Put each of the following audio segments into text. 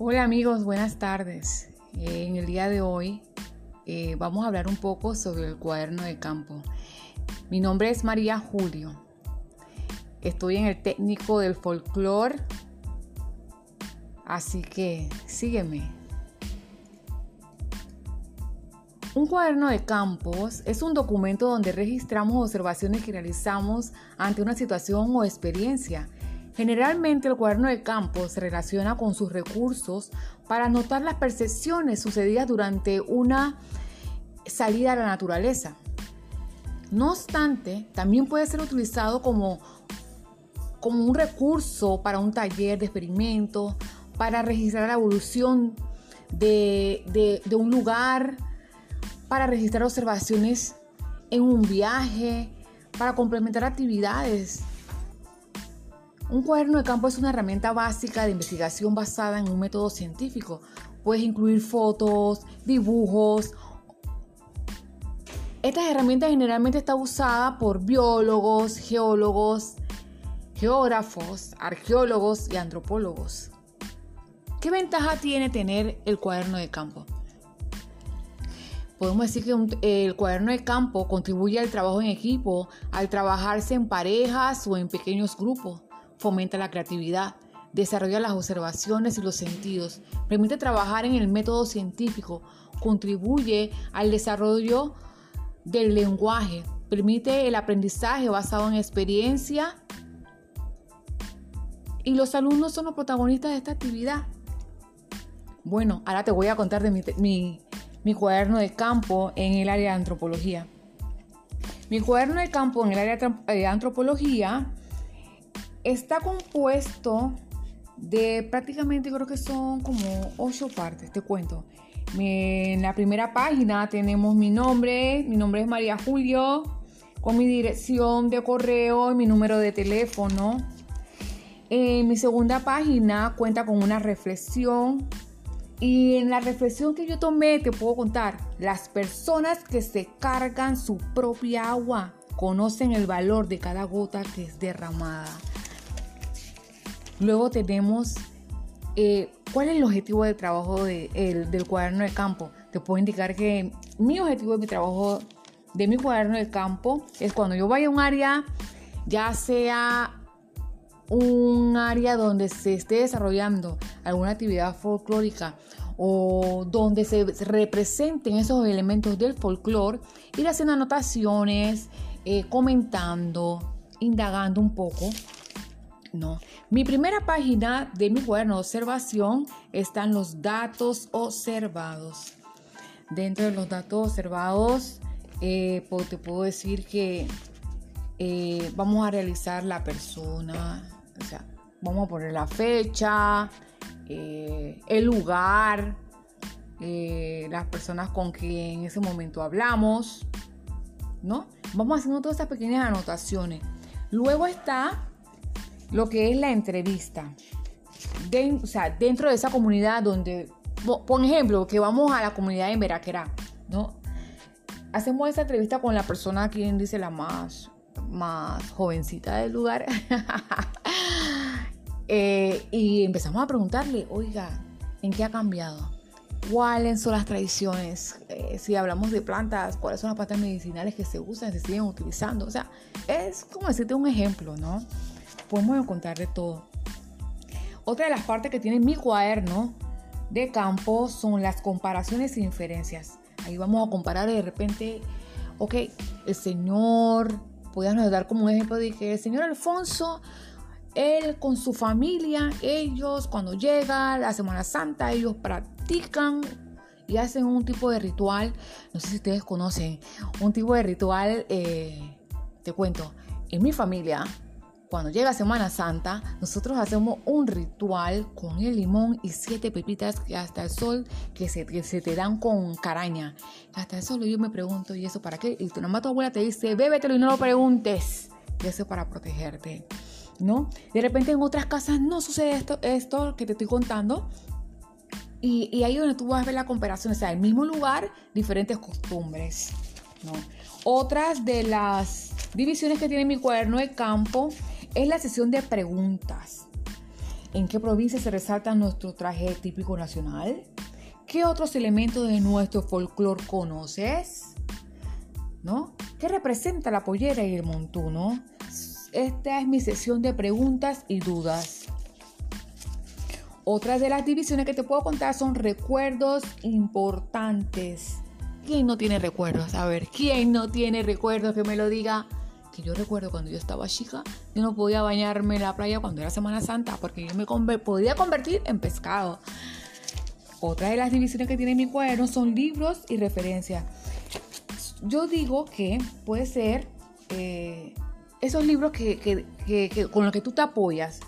Hola amigos, buenas tardes. Eh, en el día de hoy eh, vamos a hablar un poco sobre el cuaderno de campo. Mi nombre es María Julio. Estoy en el técnico del folclore. Así que sígueme. Un cuaderno de campos es un documento donde registramos observaciones que realizamos ante una situación o experiencia Generalmente el cuaderno de campo se relaciona con sus recursos para anotar las percepciones sucedidas durante una salida a la naturaleza. No obstante, también puede ser utilizado como, como un recurso para un taller de experimento, para registrar la evolución de, de un lugar, para registrar observaciones en un viaje, para complementar actividades un cuaderno de campo es una herramienta básica de investigación basada en un método científico. Puedes incluir fotos, dibujos. Esta herramienta generalmente está usada por biólogos, geólogos, geógrafos, arqueólogos y antropólogos. ¿Qué ventaja tiene tener el cuaderno de campo? Podemos decir que el cuaderno de campo contribuye al trabajo en equipo, al trabajarse en parejas o en pequeños grupos fomenta la creatividad, desarrolla las observaciones y los sentidos, permite trabajar en el método científico, contribuye al desarrollo del lenguaje, permite el aprendizaje basado en experiencia y los alumnos son los protagonistas de esta actividad. Bueno, ahora te voy a contar de mi, mi cuaderno de campo en el área de antropología. Mi cuaderno de campo en el área de antropología Está compuesto de prácticamente creo que son como ocho partes, te cuento. En la primera página tenemos mi nombre, mi nombre es María Julio, con mi dirección de correo y mi número de teléfono. En mi segunda página cuenta con una reflexión y en la reflexión que yo tomé te puedo contar, las personas que se cargan su propia agua conocen el valor de cada gota que es derramada. Luego tenemos eh, cuál es el objetivo del trabajo del cuaderno de campo. Te puedo indicar que mi objetivo de mi trabajo de mi cuaderno de campo es cuando yo vaya a un área, ya sea un área donde se esté desarrollando alguna actividad folclórica o donde se representen esos elementos del folclore, ir haciendo anotaciones, eh, comentando, indagando un poco no. Mi primera página de mi cuaderno de observación están los datos observados. Dentro de los datos observados, eh, te puedo decir que eh, vamos a realizar la persona, o sea, vamos a poner la fecha, eh, el lugar, las personas con quien en ese momento hablamos, ¿no? Vamos haciendo todas estas pequeñas anotaciones. Luego está lo que es la entrevista. o sea, dentro de esa comunidad donde, por ejemplo, que vamos a la comunidad en Veraquera, ¿no? Hacemos esa entrevista con la persona quien dice la más, más jovencita del lugar. Eh, y empezamos a preguntarle, oiga, ¿en qué ha cambiado? ¿Cuáles son las tradiciones? Eh, si hablamos de plantas, ¿cuáles son las plantas medicinales que se usan, se siguen utilizando? O sea, es como decirte un ejemplo, ¿no? Podemos encontrar de todo. Otra de las partes que tiene mi cuaderno de campo son las comparaciones e inferencias. Ahí vamos a comparar de repente, ok, el señor, podríamos dar como un ejemplo de que el señor Alfonso, él con su familia, ellos cuando llega la Semana Santa, ellos practican y hacen un tipo de ritual, no sé si ustedes conocen, un tipo de ritual, eh, te cuento, en mi familia cuando llega Semana Santa, nosotros hacemos un ritual con el limón y siete pepitas que hasta el sol que se, te dan con caraña. Hasta el sol yo me pregunto, ¿y eso para qué? Y tu mamá, tu abuela te dice, bébetelo y no lo preguntes. Y eso es para protegerte. ¿No? De repente en otras casas no sucede esto, esto que te estoy contando. Y, ahí es donde tú vas a ver la comparación, o sea, el mismo lugar, diferentes costumbres. ¿no? Otras de las divisiones que tiene mi cuaderno de campo es la sesión de preguntas. ¿En qué provincia se resalta nuestro traje típico nacional? ¿Qué otros elementos de nuestro folclore conoces? ¿No? ¿Qué representa la pollera y el montuno? Esta es mi sesión de preguntas y dudas. Otras de las divisiones que te puedo contar son recuerdos importantes. ¿Quién no tiene recuerdos? A ver, ¿quién no tiene recuerdos que me lo diga? Que yo recuerdo cuando yo estaba chica, yo no podía bañarme en la playa cuando era Semana Santa porque yo me podía convertir en pescado. Otra de las divisiones que tiene mi cuaderno son libros y referencias. Yo digo que puede ser eh, esos libros que, con los que tú te apoyas.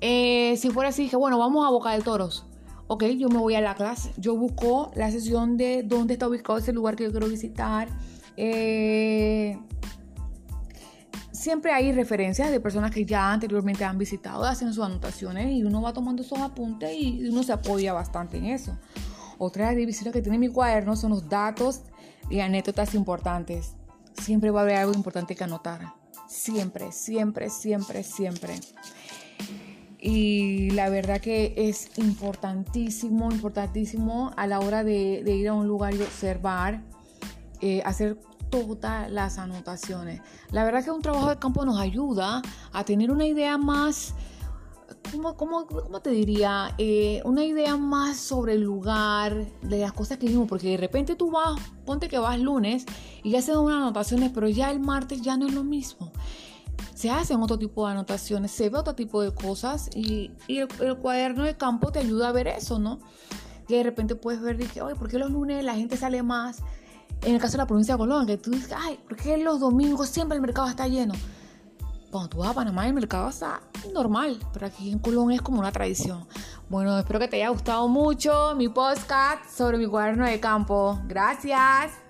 Eh, si fuera así, dije, bueno, vamos a Boca de Toros. Ok, yo me voy a la clase. Yo busco la sesión de dónde está ubicado ese lugar que yo quiero visitar. Eh, siempre hay referencias de personas que ya anteriormente han visitado, hacen sus anotaciones y uno va tomando esos apuntes y uno se apoya bastante en eso. Otra división que tiene mi cuaderno son los datos y anécdotas importantes. Siempre va a haber algo importante que anotar. Siempre, siempre, siempre, siempre. Y la verdad que es importantísimo, importantísimo a la hora de, ir a un lugar y observar, eh, hacer todas las anotaciones. La verdad que un trabajo de campo nos ayuda a tener una idea más, ¿cómo, cómo, cómo te diría? Eh, una idea más sobre el lugar, de las cosas que vimos, porque de repente tú vas, ponte que vas lunes y ya haces unas anotaciones, pero ya el martes ya no es lo mismo. Se hacen otro tipo de anotaciones, se ve otro tipo de cosas y, el, cuaderno de campo te ayuda a ver eso, ¿no? Que de repente puedes ver, dije, oye, ¿por qué los lunes la gente sale más? En el caso de la provincia de Colón, que tú dices, ay, ¿por qué los domingos siempre el mercado está lleno? Cuando tú vas a Panamá, el mercado está normal, pero aquí en Colón es como una tradición. Bueno, espero que te haya gustado mucho mi podcast sobre mi cuaderno de campo. Gracias.